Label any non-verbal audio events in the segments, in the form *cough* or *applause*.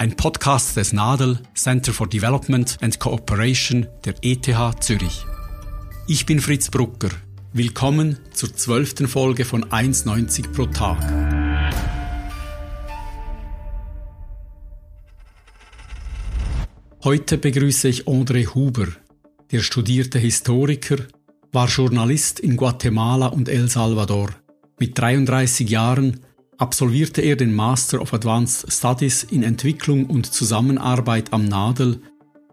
Ein Podcast des NADEL Center for Development and Cooperation der ETH Zürich. Ich bin Fritz Brucker. Willkommen zur zwölften Folge von 1,90 pro Tag. Heute begrüße ich André Huber. Der studierte Historiker, war Journalist in Guatemala und El Salvador. Mit 33 Jahren absolvierte er den Master of Advanced Studies in Entwicklung und Zusammenarbeit am NADEL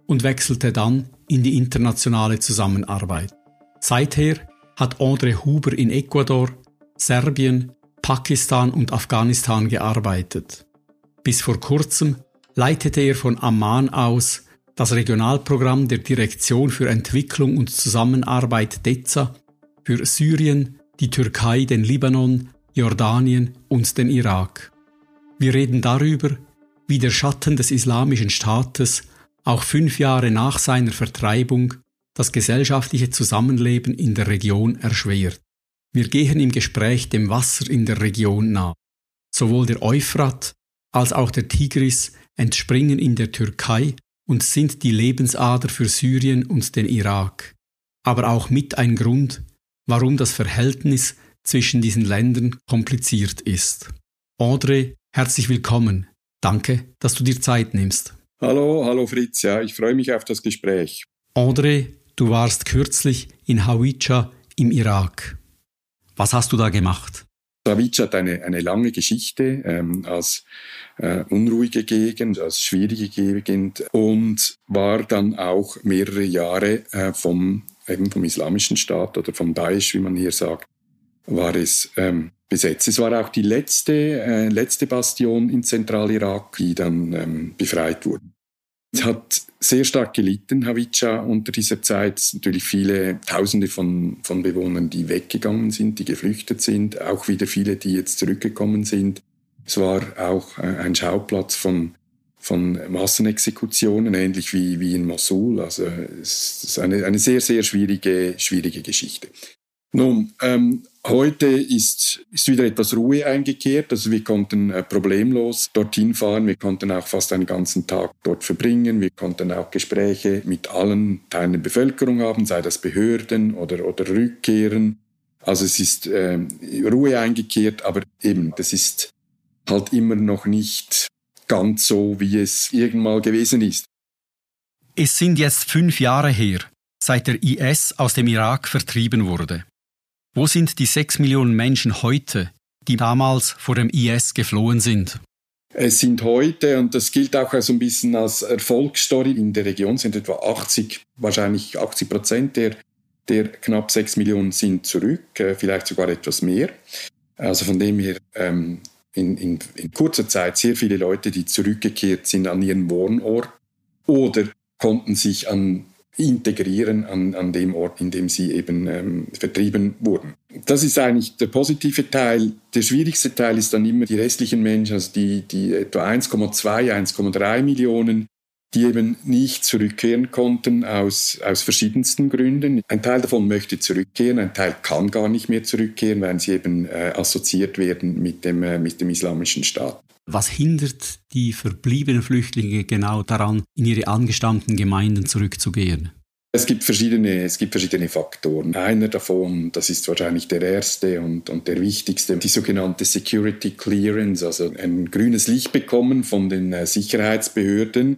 und wechselte dann in die internationale Zusammenarbeit. Seither hat André Huber in Ecuador, Serbien, Pakistan und Afghanistan gearbeitet. Bis vor kurzem leitete er von Amman aus das Regionalprogramm der Direktion für Entwicklung und Zusammenarbeit DEZA für Syrien, die Türkei, den Libanon, Jordanien und den Irak. Wir reden darüber, wie der Schatten des Islamischen Staates auch fünf Jahre nach seiner Vertreibung das gesellschaftliche Zusammenleben in der Region erschwert. Wir gehen im Gespräch dem Wasser in der Region nach. Sowohl der Euphrat als auch der Tigris entspringen in der Türkei und sind die Lebensader für Syrien und den Irak, aber auch mit ein Grund, warum das Verhältnis zwischen diesen Ländern kompliziert ist. André, herzlich willkommen. Danke, dass du dir Zeit nimmst. Hallo, hallo Fritz, ja, ich freue mich auf das Gespräch. André, du warst kürzlich in Hawija im Irak. Was hast du da gemacht? Hawija hat eine, eine lange Geschichte ähm, als äh, unruhige Gegend, als schwierige Gegend und war dann auch mehrere Jahre äh, vom, eben vom Islamischen Staat oder vom Daesh, wie man hier sagt, war es ähm, besetzt. Es war auch die letzte, äh, letzte Bastion in Zentralirak, die dann ähm, befreit wurde. Es hat sehr stark gelitten, Hawija, unter dieser Zeit. Natürlich viele Tausende von, von Bewohnern, die weggegangen sind, die geflüchtet sind, auch wieder viele, die jetzt zurückgekommen sind. Es war auch äh, ein Schauplatz von, von Massenexekutionen, ähnlich wie, wie in Mosul. Also es ist eine, eine sehr, sehr schwierige, schwierige Geschichte. Nun, ähm, heute ist, ist wieder etwas Ruhe eingekehrt. Also wir konnten äh, problemlos dorthin fahren. Wir konnten auch fast einen ganzen Tag dort verbringen. Wir konnten auch Gespräche mit allen Teilen der Bevölkerung haben, sei das Behörden oder, oder Rückkehren. Also es ist äh, Ruhe eingekehrt, aber eben, das ist halt immer noch nicht ganz so, wie es irgendwann gewesen ist. Es sind jetzt fünf Jahre her, seit der IS aus dem Irak vertrieben wurde. Wo sind die sechs Millionen Menschen heute, die damals vor dem IS geflohen sind? Es sind heute, und das gilt auch so ein bisschen als Erfolgsstory, in der Region sind etwa 80, wahrscheinlich 80 Prozent der, der knapp sechs Millionen sind zurück, äh, vielleicht sogar etwas mehr. Also von dem her ähm, in, in, in kurzer Zeit sehr viele Leute, die zurückgekehrt sind an ihren Wohnort oder konnten sich an integrieren an, an dem Ort, in dem sie eben ähm, vertrieben wurden. Das ist eigentlich der positive Teil. Der schwierigste Teil ist dann immer die restlichen Menschen, also die, die etwa 1,2, 1,3 Millionen, die eben nicht zurückkehren konnten aus, aus verschiedensten Gründen. Ein Teil davon möchte zurückkehren, ein Teil kann gar nicht mehr zurückkehren, weil sie eben äh, assoziiert werden mit dem, äh, mit dem islamischen Staat. Was hindert die verbliebenen Flüchtlinge genau daran, in ihre angestammten Gemeinden zurückzugehen? Es gibt verschiedene, es gibt verschiedene Faktoren. Einer davon, das ist wahrscheinlich der erste und, und der wichtigste, die sogenannte Security Clearance, also ein grünes Licht bekommen von den äh, Sicherheitsbehörden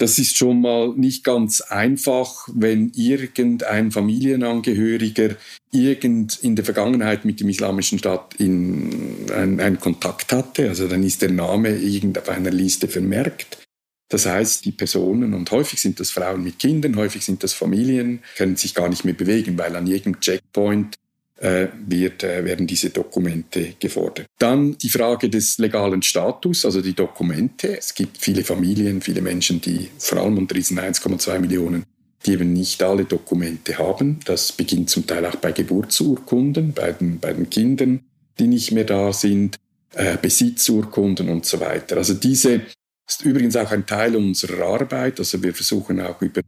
das ist schon mal nicht ganz einfach, wenn irgendein Familienangehöriger irgend in der Vergangenheit mit dem Islamischen Staat in einen Kontakt hatte. Also dann ist der Name irgend auf einer Liste vermerkt. Das heißt, die Personen, und häufig sind das Frauen mit Kindern, häufig sind das Familien, können sich gar nicht mehr bewegen, weil an jedem Checkpoint wird, äh, werden diese Dokumente gefordert. Dann die Frage des legalen Status, also die Dokumente. Es gibt viele Familien, viele Menschen, die vor allem unter diesen 1,2 Millionen die eben nicht alle Dokumente haben. Das beginnt zum Teil auch bei Geburtsurkunden, bei den, bei den Kindern, die nicht mehr da sind, äh, Besitzurkunden und so weiter. Also diese ist übrigens auch ein Teil unserer Arbeit. Also wir versuchen auch über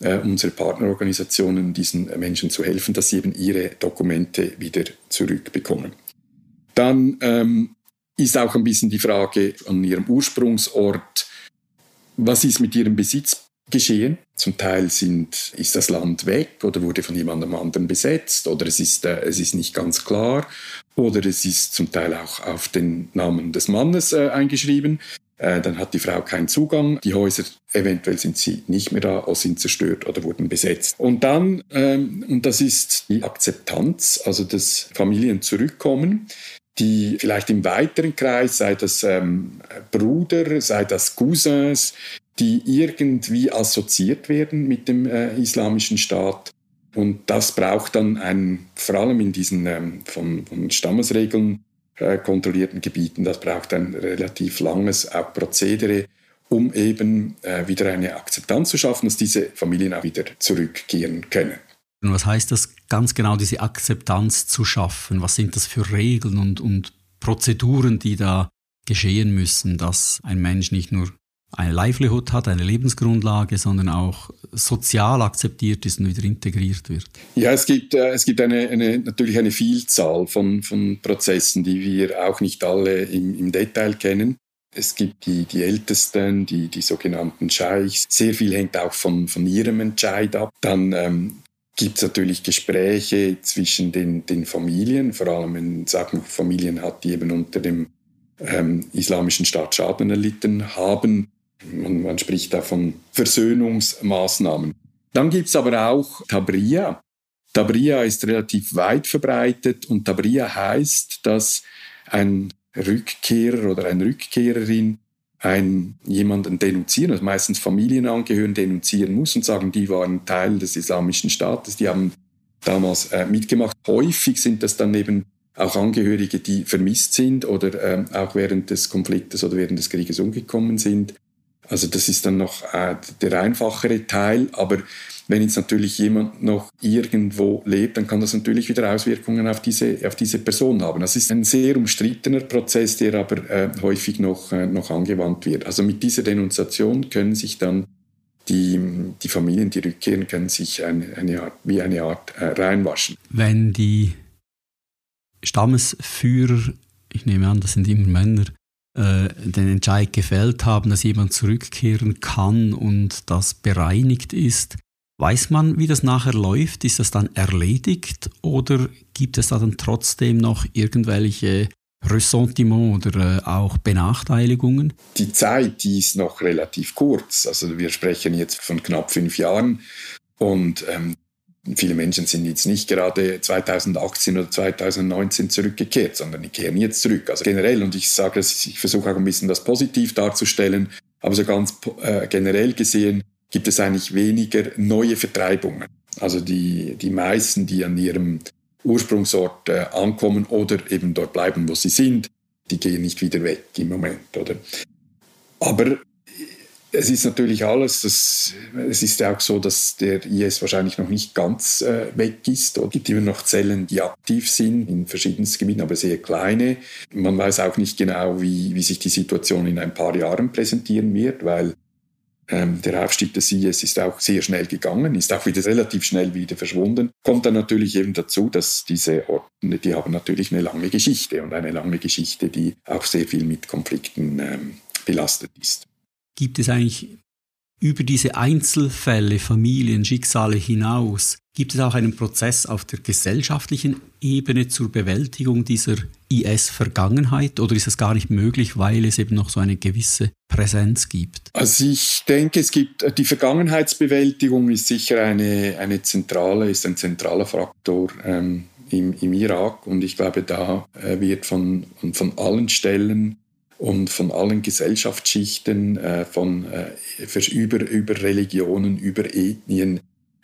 äh, unsere Partnerorganisationen diesen Menschen zu helfen, dass sie eben ihre Dokumente wieder zurückbekommen. Dann ähm, ist auch ein bisschen die Frage an ihrem Ursprungsort, was ist mit ihrem Besitz geschehen? Zum Teil sind, ist das Land weg oder wurde von jemandem anderen besetzt oder es ist, äh, es ist nicht ganz klar oder es ist zum Teil auch auf den Namen des Mannes äh, eingeschrieben. Äh, dann hat die Frau keinen Zugang. Die Häuser, eventuell sind sie nicht mehr da oder sind zerstört oder wurden besetzt. Und dann, ähm, und das ist die Akzeptanz, also das Familien zurückkommen, die vielleicht im weiteren Kreis, sei das ähm, Bruder, sei das Cousins, die irgendwie assoziiert werden mit dem äh, islamischen Staat. Und das braucht dann ein, vor allem in diesen ähm, von, von Stammesregeln kontrollierten Gebieten, das braucht ein relativ langes auch Prozedere, um eben äh, wieder eine Akzeptanz zu schaffen, dass diese Familien auch wieder zurückkehren können. Und was heißt das ganz genau, diese Akzeptanz zu schaffen? Was sind das für Regeln und, und Prozeduren, die da geschehen müssen, dass ein Mensch nicht nur eine Livelihood hat, eine Lebensgrundlage, sondern auch sozial akzeptiert ist und wieder integriert wird? Ja, es gibt, äh, es gibt eine, eine, natürlich eine Vielzahl von, von Prozessen, die wir auch nicht alle im, im Detail kennen. Es gibt die, die Ältesten, die, die sogenannten Scheichs. Sehr viel hängt auch von, von ihrem Entscheid ab. Dann ähm, gibt es natürlich Gespräche zwischen den, den Familien, vor allem wenn sagen Familien hat, die eben unter dem ähm, islamischen Staat Schaden erlitten haben. Man, man spricht da von Versöhnungsmaßnahmen. Dann gibt es aber auch Tabria. Tabria ist relativ weit verbreitet und Tabria heißt, dass ein Rückkehrer oder eine Rückkehrerin ein, jemanden denunzieren, also meistens Familienangehörigen denunzieren muss und sagen, die waren Teil des islamischen Staates, die haben damals äh, mitgemacht. Häufig sind das dann eben auch Angehörige, die vermisst sind oder äh, auch während des Konfliktes oder während des Krieges umgekommen sind. Also das ist dann noch äh, der einfachere Teil, aber wenn jetzt natürlich jemand noch irgendwo lebt, dann kann das natürlich wieder Auswirkungen auf diese, auf diese Person haben. Das ist ein sehr umstrittener Prozess, der aber äh, häufig noch, äh, noch angewandt wird. Also mit dieser Denunziation können sich dann die, die Familien, die rückkehren, können sich eine, eine Art, wie eine Art äh, reinwaschen. Wenn die Stammesführer, ich nehme an, das sind immer Männer, äh, den Entscheid gefällt haben, dass jemand zurückkehren kann und das bereinigt ist. Weiß man, wie das nachher läuft? Ist das dann erledigt oder gibt es da dann trotzdem noch irgendwelche Ressentiment oder äh, auch Benachteiligungen? Die Zeit, die ist noch relativ kurz. Also wir sprechen jetzt von knapp fünf Jahren und ähm, Viele Menschen sind jetzt nicht gerade 2018 oder 2019 zurückgekehrt, sondern die kehren jetzt zurück. Also generell, und ich sage es, ich versuche auch ein bisschen das positiv darzustellen, aber so ganz äh, generell gesehen gibt es eigentlich weniger neue Vertreibungen. Also die, die meisten, die an ihrem Ursprungsort äh, ankommen oder eben dort bleiben, wo sie sind, die gehen nicht wieder weg im Moment, oder? Aber es ist natürlich alles, das, es ist auch so, dass der IS wahrscheinlich noch nicht ganz äh, weg ist. Es gibt immer noch Zellen, die aktiv sind in verschiedensten Gebieten, aber sehr kleine. Man weiß auch nicht genau, wie, wie sich die Situation in ein paar Jahren präsentieren wird, weil ähm, der Aufstieg des IS ist auch sehr schnell gegangen, ist auch wieder relativ schnell wieder verschwunden. Kommt dann natürlich eben dazu, dass diese Orte, die haben natürlich eine lange Geschichte und eine lange Geschichte, die auch sehr viel mit Konflikten ähm, belastet ist gibt es eigentlich über diese Einzelfälle, Familien, Schicksale hinaus, gibt es auch einen Prozess auf der gesellschaftlichen Ebene zur Bewältigung dieser IS-Vergangenheit oder ist das gar nicht möglich, weil es eben noch so eine gewisse Präsenz gibt? Also ich denke, es gibt die Vergangenheitsbewältigung ist sicher eine, eine zentrale, ist ein zentraler Faktor ähm, im, im Irak und ich glaube, da äh, wird von, von allen Stellen und von allen Gesellschaftsschichten, äh, von, äh, über, über Religionen, über Ethnien,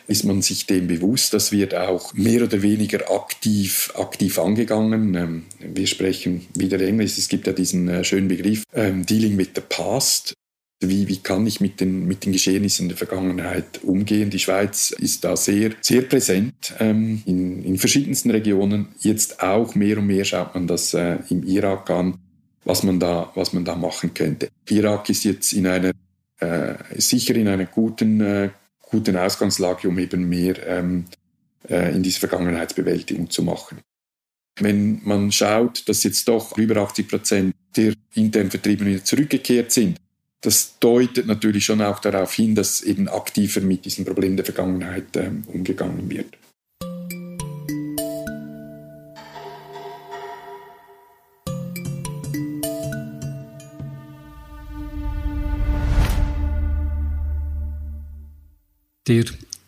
ist man sich dem bewusst. Das wird auch mehr oder weniger aktiv, aktiv angegangen. Ähm, wir sprechen wieder Englisch. Es gibt ja diesen äh, schönen Begriff ähm, Dealing with the Past. Wie, wie kann ich mit den, mit den Geschehnissen der Vergangenheit umgehen? Die Schweiz ist da sehr, sehr präsent ähm, in, in verschiedensten Regionen. Jetzt auch mehr und mehr schaut man das im Irak an, was man da, was man da machen könnte. Irak ist jetzt in einer, äh, sicher in einer guten, äh, guten Ausgangslage, um eben mehr ähm, äh, in diese Vergangenheitsbewältigung zu machen. Wenn man schaut, dass jetzt doch über 80 Prozent der intern Vertriebenen wieder zurückgekehrt sind, das deutet natürlich schon auch darauf hin, dass eben aktiver mit diesem Problem der Vergangenheit äh, umgegangen wird. Der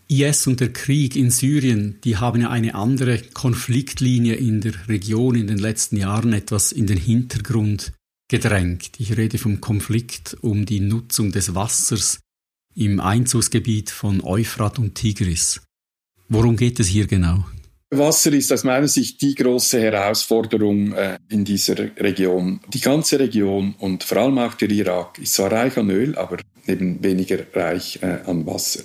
IS und der Krieg in Syrien, die haben ja eine andere Konfliktlinie in der Region in den letzten Jahren etwas in den Hintergrund gedrängt. Ich rede vom Konflikt um die Nutzung des Wassers im Einzugsgebiet von Euphrat und Tigris. Worum geht es hier genau? Wasser ist aus meiner Sicht die große Herausforderung äh, in dieser Region. Die ganze Region und vor allem auch der Irak ist zwar reich an Öl, aber eben weniger reich äh, an Wasser.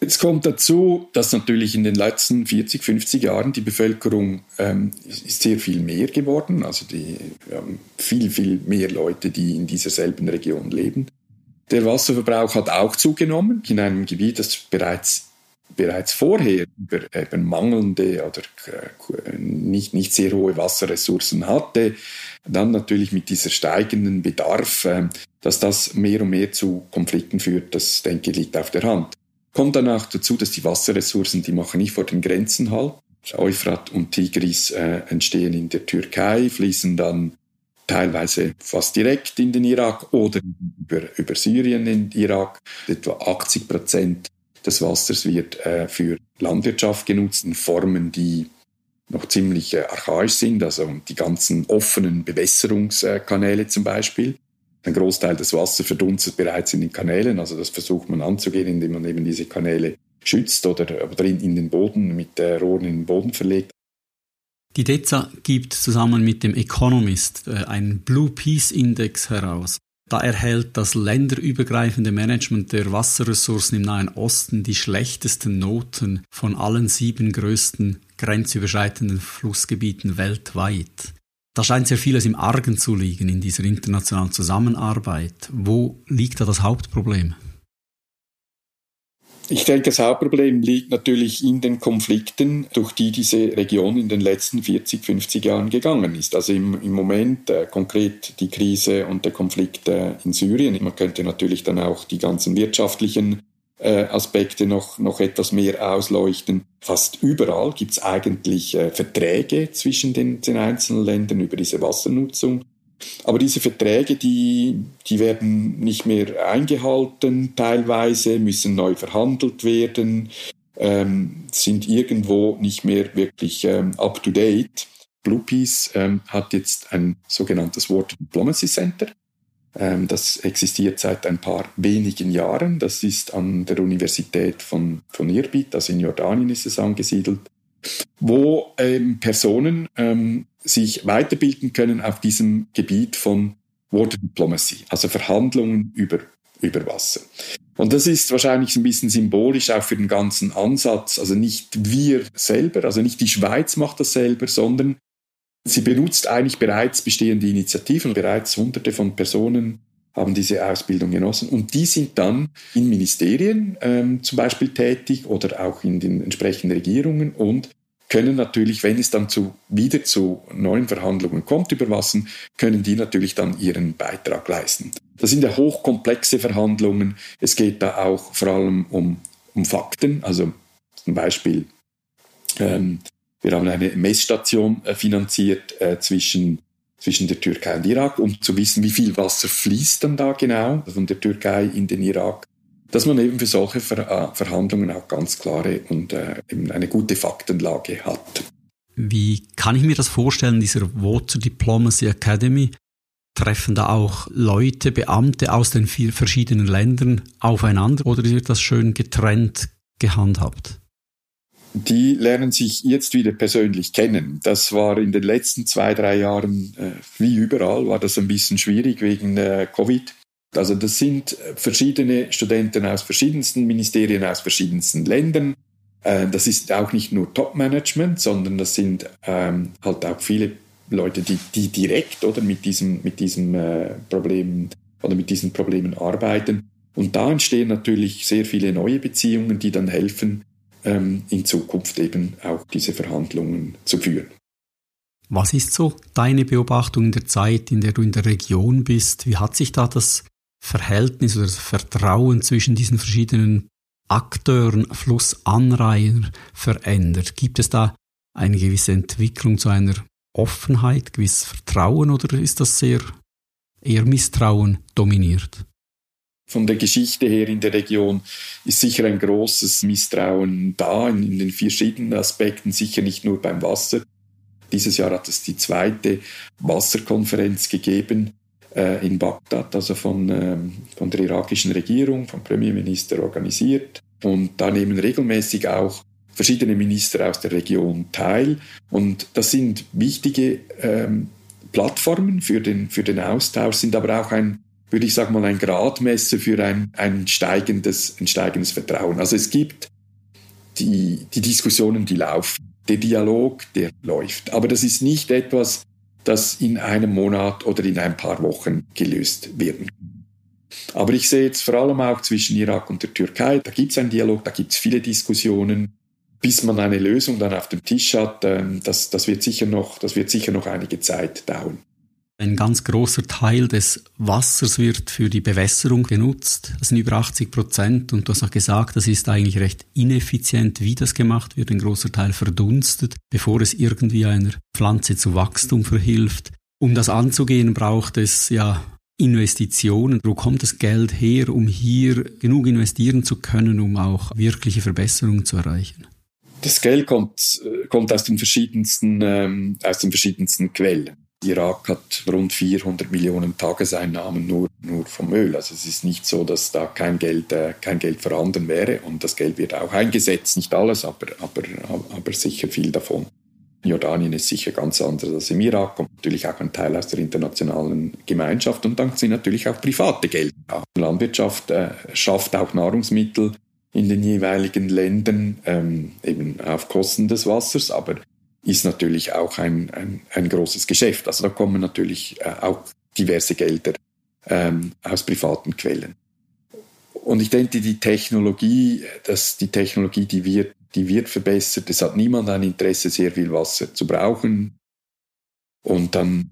Jetzt kommt dazu, dass natürlich in den letzten 40, 50 Jahren die Bevölkerung ähm, ist sehr viel mehr geworden. Also die ähm, viel, viel mehr Leute, die in dieser selben Region leben. Der Wasserverbrauch hat auch zugenommen in einem Gebiet, das bereits bereits vorher über eben mangelnde oder äh, nicht, nicht sehr hohe Wasserressourcen hatte, dann natürlich mit dieser steigenden Bedarf, äh, dass das mehr und mehr zu Konflikten führt, das denke ich liegt auf der Hand. Kommt danach dazu, dass die Wasserressourcen, die machen nicht vor den Grenzen halt. Euphrat und Tigris äh, entstehen in der Türkei, fließen dann teilweise fast direkt in den Irak oder über, über Syrien in den Irak. Etwa 80 Prozent des Wassers wird äh, für Landwirtschaft genutzt in Formen, die noch ziemlich äh, archaisch sind, also die ganzen offenen Bewässerungskanäle zum Beispiel. Ein Großteil des Wassers verdunstet bereits in den Kanälen, also das versucht man anzugehen, indem man eben diese Kanäle schützt oder, oder in, in den Boden mit äh, Rohren in den Boden verlegt. Die DEZA gibt zusammen mit dem Economist äh, einen Blue Peace Index heraus. Da erhält das länderübergreifende Management der Wasserressourcen im Nahen Osten die schlechtesten Noten von allen sieben größten grenzüberschreitenden Flussgebieten weltweit. Da scheint sehr vieles im Argen zu liegen in dieser internationalen Zusammenarbeit. Wo liegt da das Hauptproblem? Ich denke, das Hauptproblem liegt natürlich in den Konflikten, durch die diese Region in den letzten 40, 50 Jahren gegangen ist. Also im, im Moment äh, konkret die Krise und der Konflikt äh, in Syrien. Man könnte natürlich dann auch die ganzen wirtschaftlichen äh, Aspekte noch, noch etwas mehr ausleuchten. Fast überall gibt es eigentlich äh, Verträge zwischen den, den einzelnen Ländern über diese Wassernutzung. Aber diese Verträge, die, die werden nicht mehr eingehalten, teilweise müssen neu verhandelt werden, ähm, sind irgendwo nicht mehr wirklich ähm, up-to-date. Bluepeace ähm, hat jetzt ein sogenanntes Water Diplomacy Center. Ähm, das existiert seit ein paar wenigen Jahren. Das ist an der Universität von, von Irbid, also in Jordanien ist es angesiedelt, wo ähm, Personen ähm, sich weiterbilden können auf diesem Gebiet von Water Diplomacy, also Verhandlungen über, über Wasser. Und das ist wahrscheinlich ein bisschen symbolisch auch für den ganzen Ansatz. Also nicht wir selber, also nicht die Schweiz macht das selber, sondern Sie benutzt eigentlich bereits bestehende Initiativen, bereits hunderte von Personen haben diese Ausbildung genossen und die sind dann in Ministerien ähm, zum Beispiel tätig oder auch in den entsprechenden Regierungen und können natürlich, wenn es dann zu, wieder zu neuen Verhandlungen kommt über Wasser, können die natürlich dann ihren Beitrag leisten. Das sind ja hochkomplexe Verhandlungen. Es geht da auch vor allem um, um Fakten, also zum Beispiel ähm, wir haben eine Messstation äh, finanziert äh, zwischen, zwischen der Türkei und Irak, um zu wissen, wie viel Wasser fließt dann da genau von der Türkei in den Irak. Dass man eben für solche Ver äh, Verhandlungen auch ganz klare und äh, eben eine gute Faktenlage hat. Wie kann ich mir das vorstellen, dieser Water Diplomacy Academy? Treffen da auch Leute, Beamte aus den vier verschiedenen Ländern aufeinander oder wird das schön getrennt gehandhabt? Die lernen sich jetzt wieder persönlich kennen. Das war in den letzten zwei, drei Jahren, äh, wie überall, war das ein bisschen schwierig wegen äh, Covid. Also das sind verschiedene Studenten aus verschiedensten Ministerien, aus verschiedensten Ländern. Äh, das ist auch nicht nur Top-Management, sondern das sind ähm, halt auch viele Leute, die, die direkt oder mit diesem, mit diesem Problem oder mit diesen Problemen arbeiten. Und da entstehen natürlich sehr viele neue Beziehungen, die dann helfen, in Zukunft eben auch diese Verhandlungen zu führen. Was ist so deine Beobachtung in der Zeit, in der du in der Region bist? Wie hat sich da das Verhältnis oder das Vertrauen zwischen diesen verschiedenen Akteuren, Flussanraihern verändert? Gibt es da eine gewisse Entwicklung zu einer Offenheit, gewisses Vertrauen oder ist das sehr eher Misstrauen dominiert? Von der Geschichte her in der Region ist sicher ein großes Misstrauen da in, in den verschiedenen Aspekten, sicher nicht nur beim Wasser. Dieses Jahr hat es die zweite Wasserkonferenz gegeben äh, in Bagdad, also von, ähm, von der irakischen Regierung, vom Premierminister organisiert. Und da nehmen regelmäßig auch verschiedene Minister aus der Region teil. Und das sind wichtige ähm, Plattformen für den, für den Austausch, sind aber auch ein, würde ich sagen mal, ein Gradmesser für ein, ein, steigendes, ein steigendes Vertrauen. Also es gibt die, die Diskussionen, die laufen, der Dialog, der läuft. Aber das ist nicht etwas, das in einem Monat oder in ein paar Wochen gelöst werden kann. Aber ich sehe jetzt vor allem auch zwischen Irak und der Türkei, da gibt es einen Dialog, da gibt es viele Diskussionen bis man eine Lösung dann auf dem Tisch hat, ähm, das, das, wird sicher noch, das wird sicher noch einige Zeit dauern. Ein ganz großer Teil des Wassers wird für die Bewässerung genutzt. Das sind über 80 Prozent. Und du hast auch gesagt, das ist eigentlich recht ineffizient, wie das gemacht wird. Ein großer Teil verdunstet, bevor es irgendwie einer Pflanze zu Wachstum verhilft. Um das anzugehen, braucht es ja Investitionen. Wo kommt das Geld her, um hier genug investieren zu können, um auch wirkliche Verbesserungen zu erreichen? Das Geld kommt, kommt aus den verschiedensten, ähm, aus den verschiedensten Quellen. Irak hat rund 400 Millionen Tageseinnahmen nur, nur vom Öl. Also es ist nicht so, dass da kein Geld, äh, kein Geld vorhanden wäre und das Geld wird auch eingesetzt. Nicht alles, aber, aber, aber sicher viel davon. Jordanien ist sicher ganz anders als im Irak, kommt natürlich auch ein Teil aus der internationalen Gemeinschaft und dann sind natürlich auch private Gelder. Die Landwirtschaft äh, schafft auch Nahrungsmittel in den jeweiligen Ländern, ähm, eben auf Kosten des Wassers, aber ist natürlich auch ein, ein, ein großes Geschäft. Also da kommen natürlich äh, auch diverse Gelder ähm, aus privaten Quellen. Und ich denke, die Technologie, dass die Technologie, die wird, die wird verbessert. Es hat niemand ein Interesse, sehr viel Wasser zu brauchen. Und dann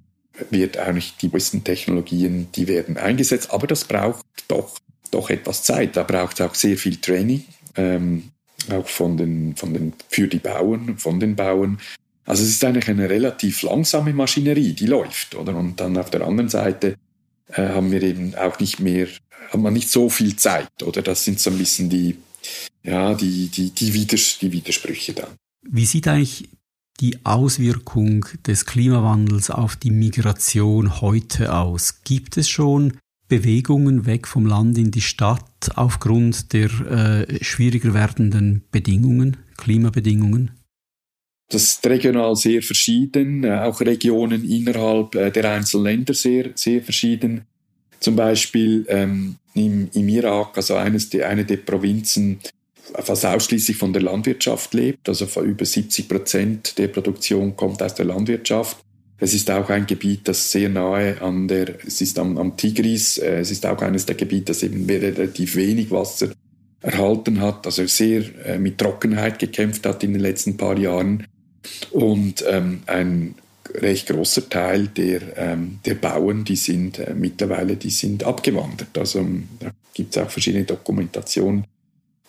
wird eigentlich die besten Technologien, die werden eingesetzt. Aber das braucht doch doch etwas Zeit. Da braucht es auch sehr viel Training, ähm, auch von den, von den, für die Bauern, von den Bauern. Also es ist eigentlich eine relativ langsame Maschinerie, die läuft, oder? Und dann auf der anderen Seite äh, haben wir eben auch nicht mehr, hat man nicht so viel Zeit, oder? Das sind so ein bisschen die, ja, die, die, die, Widers die Widersprüche dann. Wie sieht eigentlich die Auswirkung des Klimawandels auf die Migration heute aus? Gibt es schon Bewegungen weg vom Land in die Stadt aufgrund der äh, schwieriger werdenden Bedingungen, Klimabedingungen? Das ist regional sehr verschieden, äh, auch Regionen innerhalb äh, der einzelnen Länder sehr, sehr verschieden. Zum Beispiel ähm, im, im Irak, also eines der, eine der Provinzen, fast ausschließlich von der Landwirtschaft lebt, also über 70 Prozent der Produktion kommt aus der Landwirtschaft. Es ist auch ein Gebiet, das sehr nahe an der, es ist am, am Tigris, äh, es ist auch eines der Gebiete, das eben relativ wenig Wasser erhalten hat, also sehr äh, mit Trockenheit gekämpft hat in den letzten paar Jahren. Und ähm, ein recht großer Teil der, ähm, der Bauern, die sind äh, mittlerweile, die sind abgewandert. Also ähm, da gibt es auch verschiedene Dokumentationen,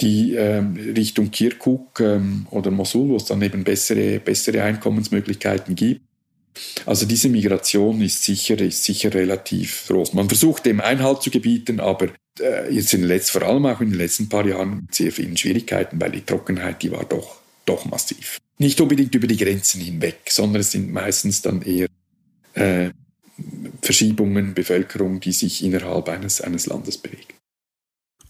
die ähm, Richtung Kirkuk ähm, oder Mosul, wo es dann eben bessere, bessere Einkommensmöglichkeiten gibt, also diese Migration ist sicher, ist sicher relativ groß. Man versucht dem Einhalt zu gebieten, aber äh, jetzt in den letzten, vor allem auch in den letzten paar Jahren mit sehr vielen Schwierigkeiten, weil die Trockenheit, die war doch, doch massiv. Nicht unbedingt über die Grenzen hinweg, sondern es sind meistens dann eher äh, Verschiebungen, Bevölkerung, die sich innerhalb eines, eines Landes bewegt.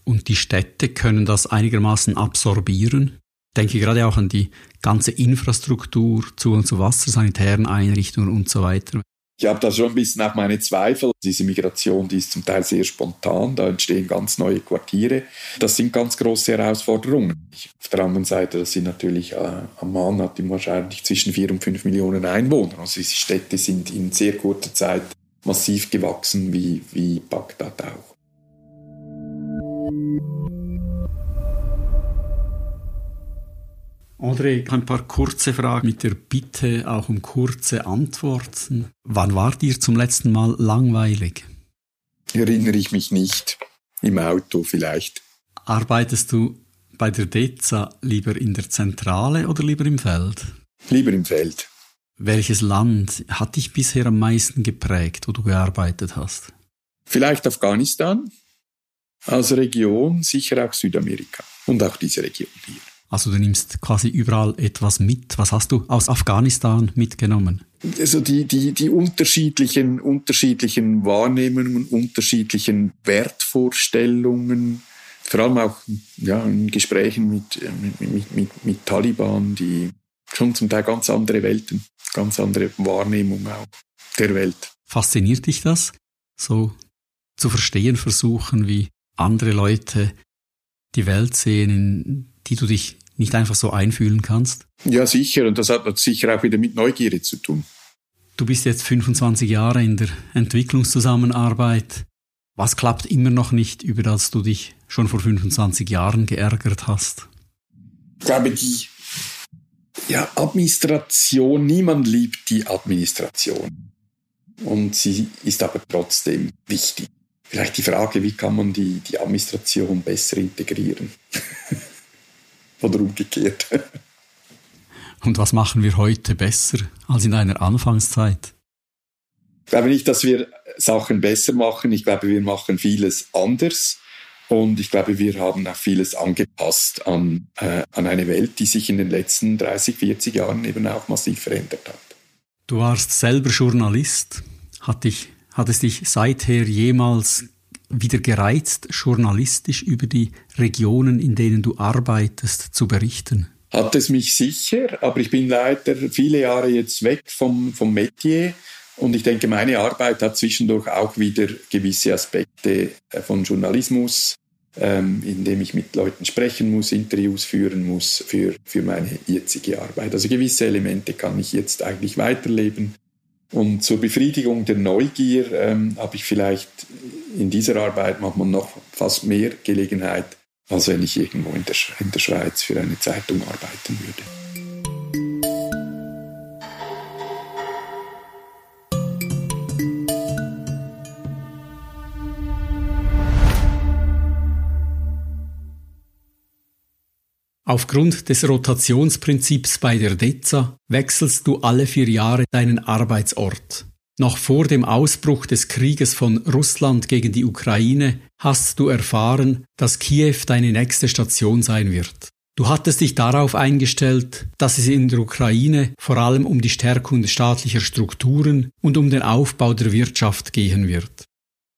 Und die Städte können das einigermaßen absorbieren? Denke gerade auch an die ganze Infrastruktur zu und zu wassersanitären Einrichtungen und so weiter. Ich habe da schon ein bisschen auch meine Zweifel. Diese Migration, die ist zum Teil sehr spontan, da entstehen ganz neue Quartiere. Das sind ganz große Herausforderungen. Auf der anderen Seite, das sind natürlich, äh, Amman hat wahrscheinlich zwischen vier und fünf Millionen Einwohner. Also diese Städte sind in sehr kurzer Zeit massiv gewachsen, wie, wie Bagdad auch. André, ein paar kurze Fragen mit der Bitte auch um kurze Antworten. Wann war dir zum letzten Mal langweilig? Erinnere ich mich nicht. Im Auto vielleicht. Arbeitest du bei der DEZA lieber in der Zentrale oder lieber im Feld? Lieber im Feld. Welches Land hat dich bisher am meisten geprägt, wo du gearbeitet hast? Vielleicht Afghanistan. Als Region sicher auch Südamerika und auch diese Region hier. Also du nimmst quasi überall etwas mit. Was hast du aus Afghanistan mitgenommen? Also die, die, die unterschiedlichen, unterschiedlichen Wahrnehmungen, unterschiedlichen Wertvorstellungen, vor allem auch ja, in Gesprächen mit, mit, mit, mit, Taliban, die schon zum Teil ganz andere Welten, ganz andere Wahrnehmung auch der Welt. Fasziniert dich das, so zu verstehen versuchen, wie andere Leute die Welt sehen, in die du dich nicht einfach so einfühlen kannst? Ja, sicher. Und das hat sicher auch wieder mit Neugierde zu tun. Du bist jetzt 25 Jahre in der Entwicklungszusammenarbeit. Was klappt immer noch nicht, über das du dich schon vor 25 Jahren geärgert hast? Ich glaube, die ja, Administration, niemand liebt die Administration. Und sie ist aber trotzdem wichtig. Vielleicht die Frage, wie kann man die, die Administration besser integrieren? *laughs* Oder umgekehrt. *laughs* Und was machen wir heute besser als in einer Anfangszeit? Ich glaube nicht, dass wir Sachen besser machen. Ich glaube, wir machen vieles anders. Und ich glaube, wir haben auch vieles angepasst an, äh, an eine Welt, die sich in den letzten 30, 40 Jahren eben auch massiv verändert hat. Du warst selber Journalist. Hat, dich, hat es dich seither jemals wieder gereizt, journalistisch über die Regionen, in denen du arbeitest, zu berichten? Hat es mich sicher, aber ich bin leider viele Jahre jetzt weg vom, vom Metier. Und ich denke, meine Arbeit hat zwischendurch auch wieder gewisse Aspekte äh, von Journalismus, ähm, indem ich mit Leuten sprechen muss, Interviews führen muss für, für meine jetzige Arbeit. Also gewisse Elemente kann ich jetzt eigentlich weiterleben. Und zur Befriedigung der Neugier ähm, habe ich vielleicht in dieser Arbeit manchmal noch fast mehr Gelegenheit, als wenn ich irgendwo in der, in der Schweiz für eine Zeitung arbeiten würde. Aufgrund des Rotationsprinzips bei der DEZA wechselst du alle vier Jahre deinen Arbeitsort. Noch vor dem Ausbruch des Krieges von Russland gegen die Ukraine hast du erfahren, dass Kiew deine nächste Station sein wird. Du hattest dich darauf eingestellt, dass es in der Ukraine vor allem um die Stärkung staatlicher Strukturen und um den Aufbau der Wirtschaft gehen wird.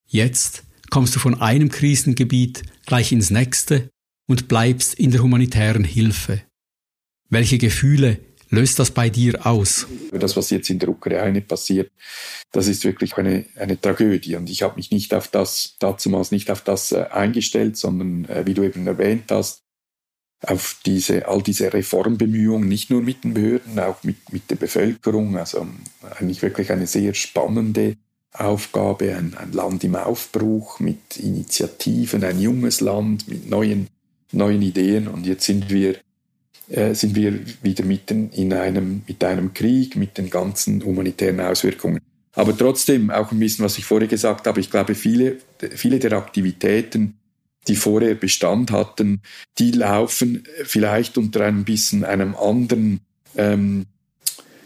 Jetzt kommst du von einem Krisengebiet gleich ins nächste und bleibst in der humanitären Hilfe. Welche Gefühle löst das bei dir aus? Das, was jetzt in der Ukraine passiert, das ist wirklich eine, eine Tragödie. Und ich habe mich nicht auf das, dazumals nicht auf das äh, eingestellt, sondern, äh, wie du eben erwähnt hast, auf diese, all diese Reformbemühungen, nicht nur mit den Behörden, auch mit, mit der Bevölkerung. Also eigentlich wirklich eine sehr spannende Aufgabe, ein, ein Land im Aufbruch mit Initiativen, ein junges Land mit neuen neuen Ideen und jetzt sind wir, äh, sind wir wieder mitten in einem, mit einem Krieg, mit den ganzen humanitären Auswirkungen. Aber trotzdem, auch ein bisschen, was ich vorher gesagt habe, ich glaube, viele, viele der Aktivitäten, die vorher Bestand hatten, die laufen vielleicht unter ein bisschen einem anderen ähm,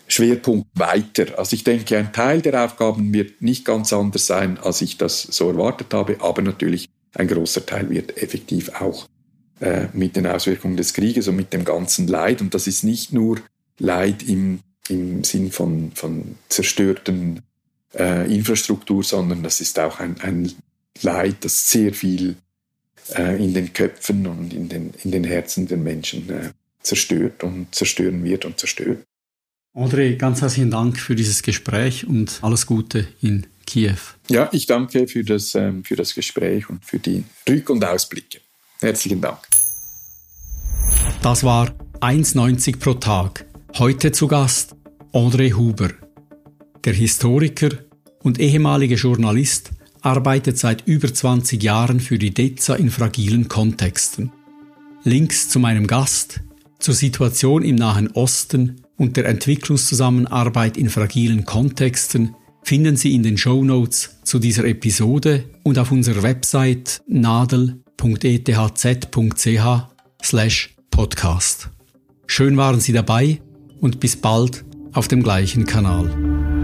Schwerpunkt weiter. Also ich denke, ein Teil der Aufgaben wird nicht ganz anders sein, als ich das so erwartet habe, aber natürlich ein großer Teil wird effektiv auch äh, mit den Auswirkungen des Krieges und mit dem ganzen Leid. Und das ist nicht nur Leid im, im Sinn von, von zerstörten äh, Infrastruktur, sondern das ist auch ein, ein Leid, das sehr viel äh, in den Köpfen und in den, in den Herzen der Menschen äh, zerstört und zerstören wird und zerstört. André, ganz herzlichen Dank für dieses Gespräch und alles Gute in Kiew. Ja, ich danke für das, ähm, für das Gespräch und für die Rück- und Ausblicke. Herzlichen Dank. Das war 1,90 pro Tag. Heute zu Gast André Huber. Der Historiker und ehemalige Journalist arbeitet seit über 20 Jahren für die DEZA in fragilen Kontexten. Links zu meinem Gast, zur Situation im Nahen Osten und der Entwicklungszusammenarbeit in fragilen Kontexten finden Sie in den Show Notes zu dieser Episode und auf unserer Website nadel.ethz.ch slash podcast. Schön waren Sie dabei und bis bald auf dem gleichen Kanal.